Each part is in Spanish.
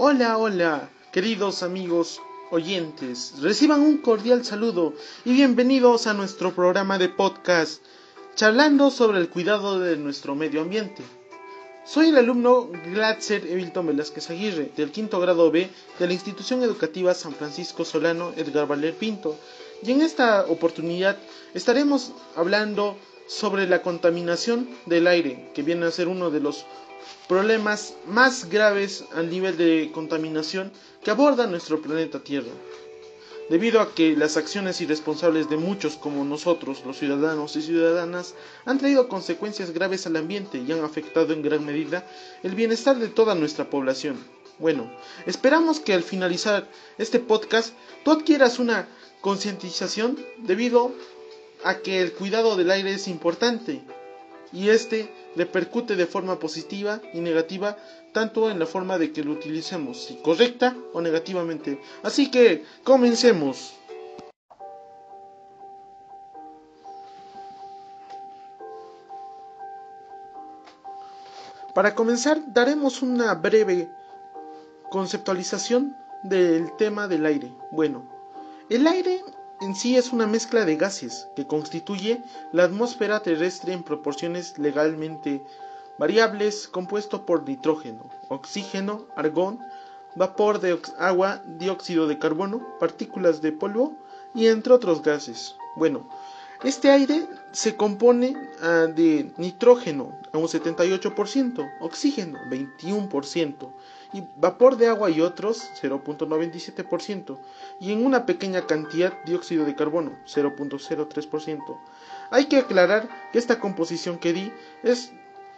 Hola, hola, queridos amigos oyentes, reciban un cordial saludo y bienvenidos a nuestro programa de podcast charlando sobre el cuidado de nuestro medio ambiente. Soy el alumno Glatzer Evilton Velázquez Aguirre, del quinto grado B de la institución educativa San Francisco Solano Edgar Valer Pinto, y en esta oportunidad estaremos hablando sobre la contaminación del aire, que viene a ser uno de los problemas más graves al nivel de contaminación que aborda nuestro planeta Tierra. Debido a que las acciones irresponsables de muchos como nosotros, los ciudadanos y ciudadanas, han traído consecuencias graves al ambiente y han afectado en gran medida el bienestar de toda nuestra población. Bueno, esperamos que al finalizar este podcast tú adquieras una concientización debido a que el cuidado del aire es importante y este repercute de forma positiva y negativa tanto en la forma de que lo utilicemos, si correcta o negativamente. Así que comencemos. Para comenzar daremos una breve conceptualización del tema del aire. Bueno, el aire en sí es una mezcla de gases que constituye la atmósfera terrestre en proporciones legalmente variables compuesto por nitrógeno, oxígeno, argón, vapor de agua, dióxido de carbono, partículas de polvo y entre otros gases. Bueno, este aire se compone ah, de nitrógeno a un 78%, oxígeno 21%, y vapor de agua y otros 0.97% y en una pequeña cantidad dióxido de carbono 0.03%. Hay que aclarar que esta composición que di es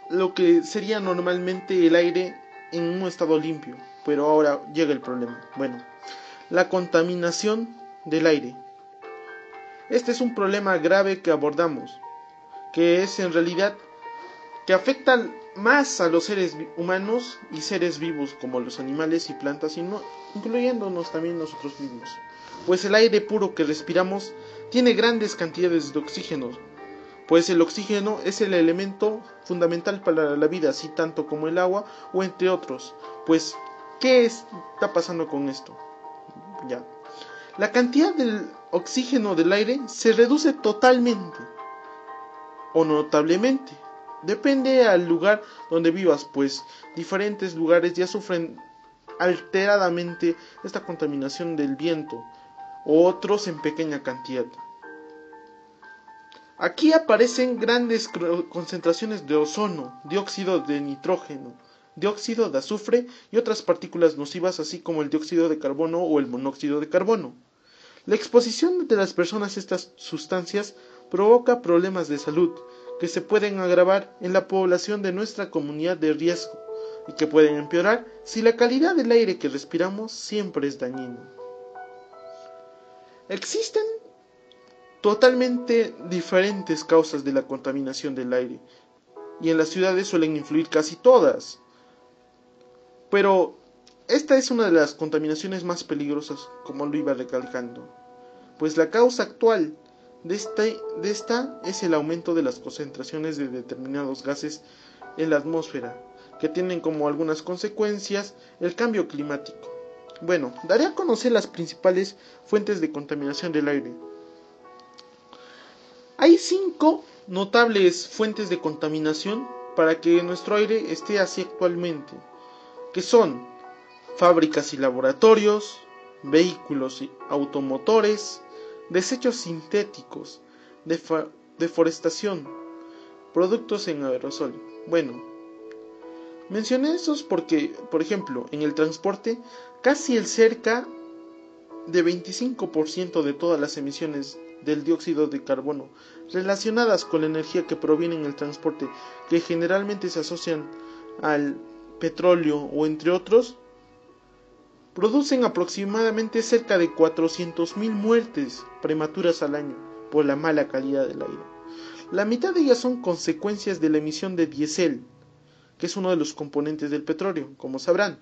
lo que sería normalmente el aire en un estado limpio, pero ahora llega el problema. Bueno, la contaminación del aire. Este es un problema grave que abordamos, que es en realidad que afecta más a los seres humanos y seres vivos como los animales y plantas, incluyéndonos también nosotros mismos. Pues el aire puro que respiramos tiene grandes cantidades de oxígeno, pues el oxígeno es el elemento fundamental para la vida, así tanto como el agua o entre otros. Pues, ¿qué está pasando con esto? Ya. La cantidad del oxígeno del aire se reduce totalmente o notablemente Depende al lugar donde vivas, pues diferentes lugares ya sufren alteradamente esta contaminación del viento, otros en pequeña cantidad. Aquí aparecen grandes concentraciones de ozono, dióxido de nitrógeno, dióxido de azufre y otras partículas nocivas así como el dióxido de carbono o el monóxido de carbono. La exposición de las personas a estas sustancias provoca problemas de salud, que se pueden agravar en la población de nuestra comunidad de riesgo y que pueden empeorar si la calidad del aire que respiramos siempre es dañino. Existen totalmente diferentes causas de la contaminación del aire y en las ciudades suelen influir casi todas. Pero esta es una de las contaminaciones más peligrosas, como lo iba recalcando, pues la causa actual de esta, es el aumento de las concentraciones de determinados gases en la atmósfera, que tienen como algunas consecuencias el cambio climático. Bueno, daré a conocer las principales fuentes de contaminación del aire. Hay cinco notables fuentes de contaminación para que nuestro aire esté así actualmente, que son fábricas y laboratorios, vehículos y automotores, desechos sintéticos, deforestación, productos en aerosol. Bueno, mencioné esos porque, por ejemplo, en el transporte, casi el cerca de 25% de todas las emisiones del dióxido de carbono relacionadas con la energía que proviene en el transporte, que generalmente se asocian al petróleo o entre otros, producen aproximadamente cerca de 400.000 muertes prematuras al año por la mala calidad del aire. La mitad de ellas son consecuencias de la emisión de diésel, que es uno de los componentes del petróleo, como sabrán,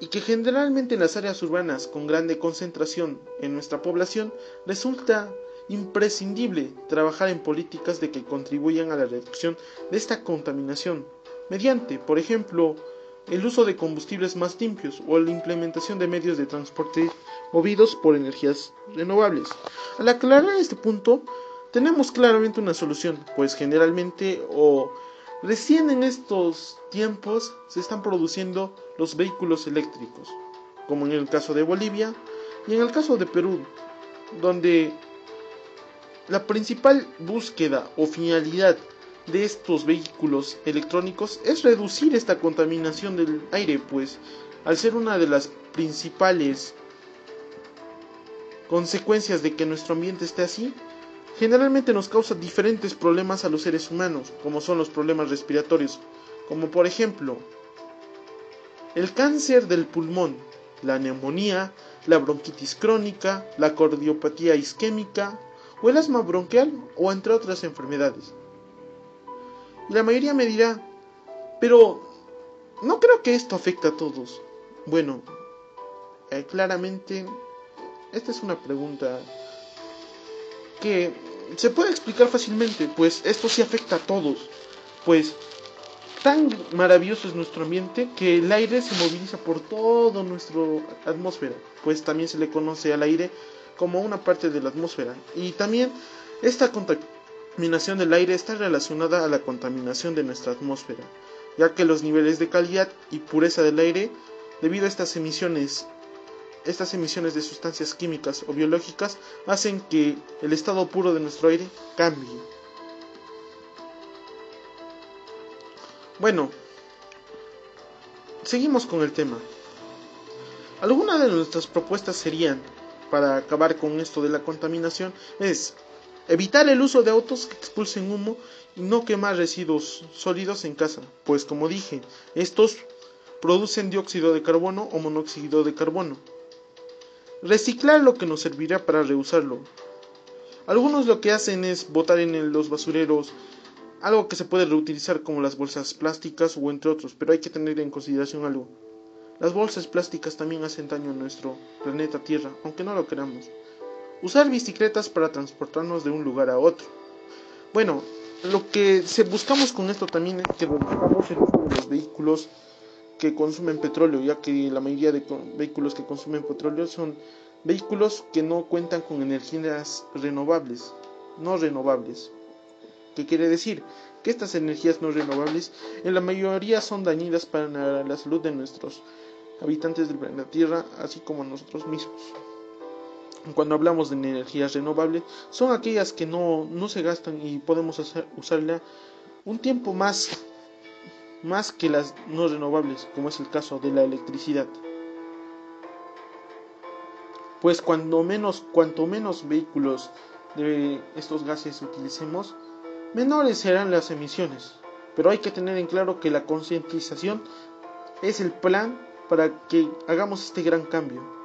y que generalmente en las áreas urbanas con grande concentración en nuestra población resulta imprescindible trabajar en políticas de que contribuyan a la reducción de esta contaminación, mediante, por ejemplo, el uso de combustibles más limpios o la implementación de medios de transporte movidos por energías renovables. Al aclarar este punto, tenemos claramente una solución, pues generalmente o recién en estos tiempos se están produciendo los vehículos eléctricos, como en el caso de Bolivia y en el caso de Perú, donde la principal búsqueda o finalidad de estos vehículos electrónicos es reducir esta contaminación del aire, pues al ser una de las principales consecuencias de que nuestro ambiente esté así, generalmente nos causa diferentes problemas a los seres humanos, como son los problemas respiratorios, como por ejemplo el cáncer del pulmón, la neumonía, la bronquitis crónica, la cardiopatía isquémica o el asma bronquial o entre otras enfermedades. La mayoría me dirá, pero no creo que esto afecte a todos. Bueno, eh, claramente esta es una pregunta que se puede explicar fácilmente, pues esto sí afecta a todos. Pues tan maravilloso es nuestro ambiente que el aire se moviliza por toda nuestra atmósfera, pues también se le conoce al aire como una parte de la atmósfera. Y también esta contaminación del aire está relacionada a la contaminación de nuestra atmósfera, ya que los niveles de calidad y pureza del aire, debido a estas emisiones estas emisiones de sustancias químicas o biológicas hacen que el estado puro de nuestro aire cambie. Bueno, seguimos con el tema. Algunas de nuestras propuestas serían, para acabar con esto de la contaminación, es evitar el uso de autos que expulsen humo y no quemar residuos sólidos en casa, pues como dije, estos producen dióxido de carbono o monóxido de carbono. Reciclar lo que nos servirá para reusarlo. Algunos lo que hacen es botar en los basureros algo que se puede reutilizar como las bolsas plásticas o entre otros, pero hay que tener en consideración algo. Las bolsas plásticas también hacen daño a nuestro planeta Tierra, aunque no lo queramos. Usar bicicletas para transportarnos de un lugar a otro. Bueno, lo que buscamos con esto también es que reduzcamos el uso de los vehículos que consumen petróleo, ya que la mayoría de vehículos que consumen petróleo son vehículos que no cuentan con energías renovables, no renovables. ¿Qué quiere decir? Que estas energías no renovables en la mayoría son dañinas para la salud de nuestros habitantes del planeta Tierra, así como nosotros mismos. Cuando hablamos de energías renovables, son aquellas que no, no se gastan y podemos usarla un tiempo más más que las no renovables, como es el caso de la electricidad. Pues cuando menos, cuanto menos vehículos de estos gases utilicemos, menores serán las emisiones. Pero hay que tener en claro que la concientización es el plan para que hagamos este gran cambio.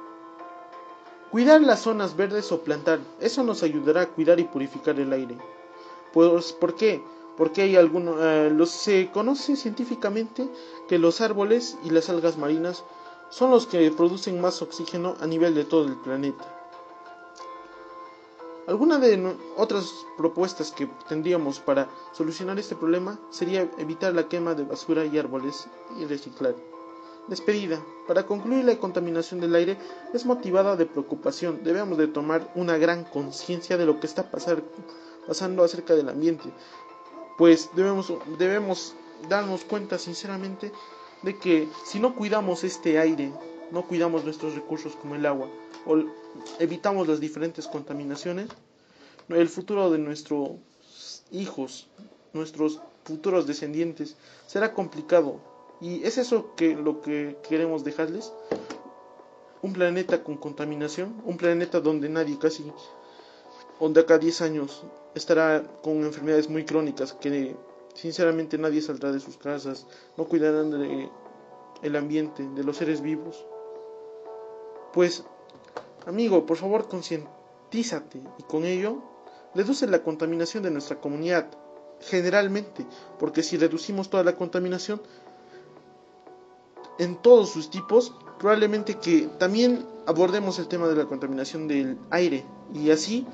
Cuidar las zonas verdes o plantar, eso nos ayudará a cuidar y purificar el aire. Pues, ¿por qué? porque hay algunos, eh, se conoce científicamente que los árboles y las algas marinas son los que producen más oxígeno a nivel de todo el planeta. Alguna de otras propuestas que tendríamos para solucionar este problema sería evitar la quema de basura y árboles y reciclar. Despedida. Para concluir, la contaminación del aire es motivada de preocupación. Debemos de tomar una gran conciencia de lo que está pasando acerca del ambiente pues debemos, debemos darnos cuenta sinceramente de que si no cuidamos este aire, no cuidamos nuestros recursos como el agua, o evitamos las diferentes contaminaciones, el futuro de nuestros hijos, nuestros futuros descendientes, será complicado. Y es eso que lo que queremos dejarles. Un planeta con contaminación, un planeta donde nadie casi donde acá 10 años estará con enfermedades muy crónicas que sinceramente nadie saldrá de sus casas, no cuidarán del el ambiente, de los seres vivos. Pues, amigo, por favor concientízate y con ello reduce la contaminación de nuestra comunidad, generalmente, porque si reducimos toda la contaminación en todos sus tipos, probablemente que también abordemos el tema de la contaminación del aire y así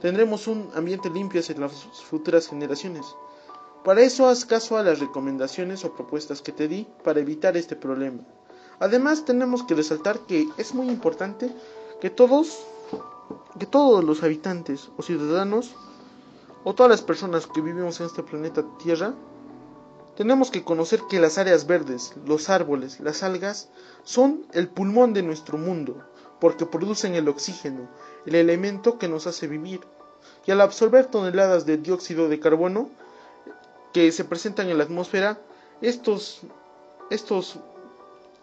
tendremos un ambiente limpio hacia las futuras generaciones. Para eso haz caso a las recomendaciones o propuestas que te di para evitar este problema. Además tenemos que resaltar que es muy importante que todos que todos los habitantes o ciudadanos o todas las personas que vivimos en este planeta Tierra tenemos que conocer que las áreas verdes, los árboles, las algas son el pulmón de nuestro mundo, porque producen el oxígeno, el elemento que nos hace vivir. Y al absorber toneladas de dióxido de carbono que se presentan en la atmósfera, estos, estos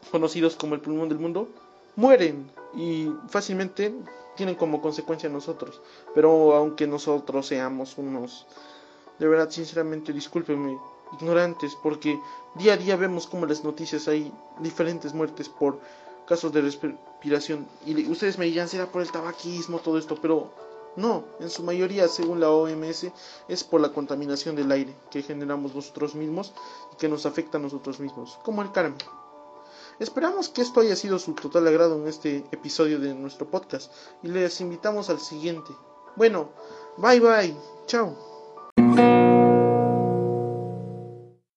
conocidos como el pulmón del mundo, mueren y fácilmente tienen como consecuencia a nosotros. Pero aunque nosotros seamos unos, de verdad, sinceramente, discúlpenme, ignorantes, porque día a día vemos como las noticias hay diferentes muertes por casos de respiración. Y ustedes me dirán, será por el tabaquismo, todo esto, pero no, en su mayoría, según la OMS, es por la contaminación del aire que generamos nosotros mismos y que nos afecta a nosotros mismos, como el karma. Esperamos que esto haya sido su total agrado en este episodio de nuestro podcast y les invitamos al siguiente. Bueno, bye bye, chao.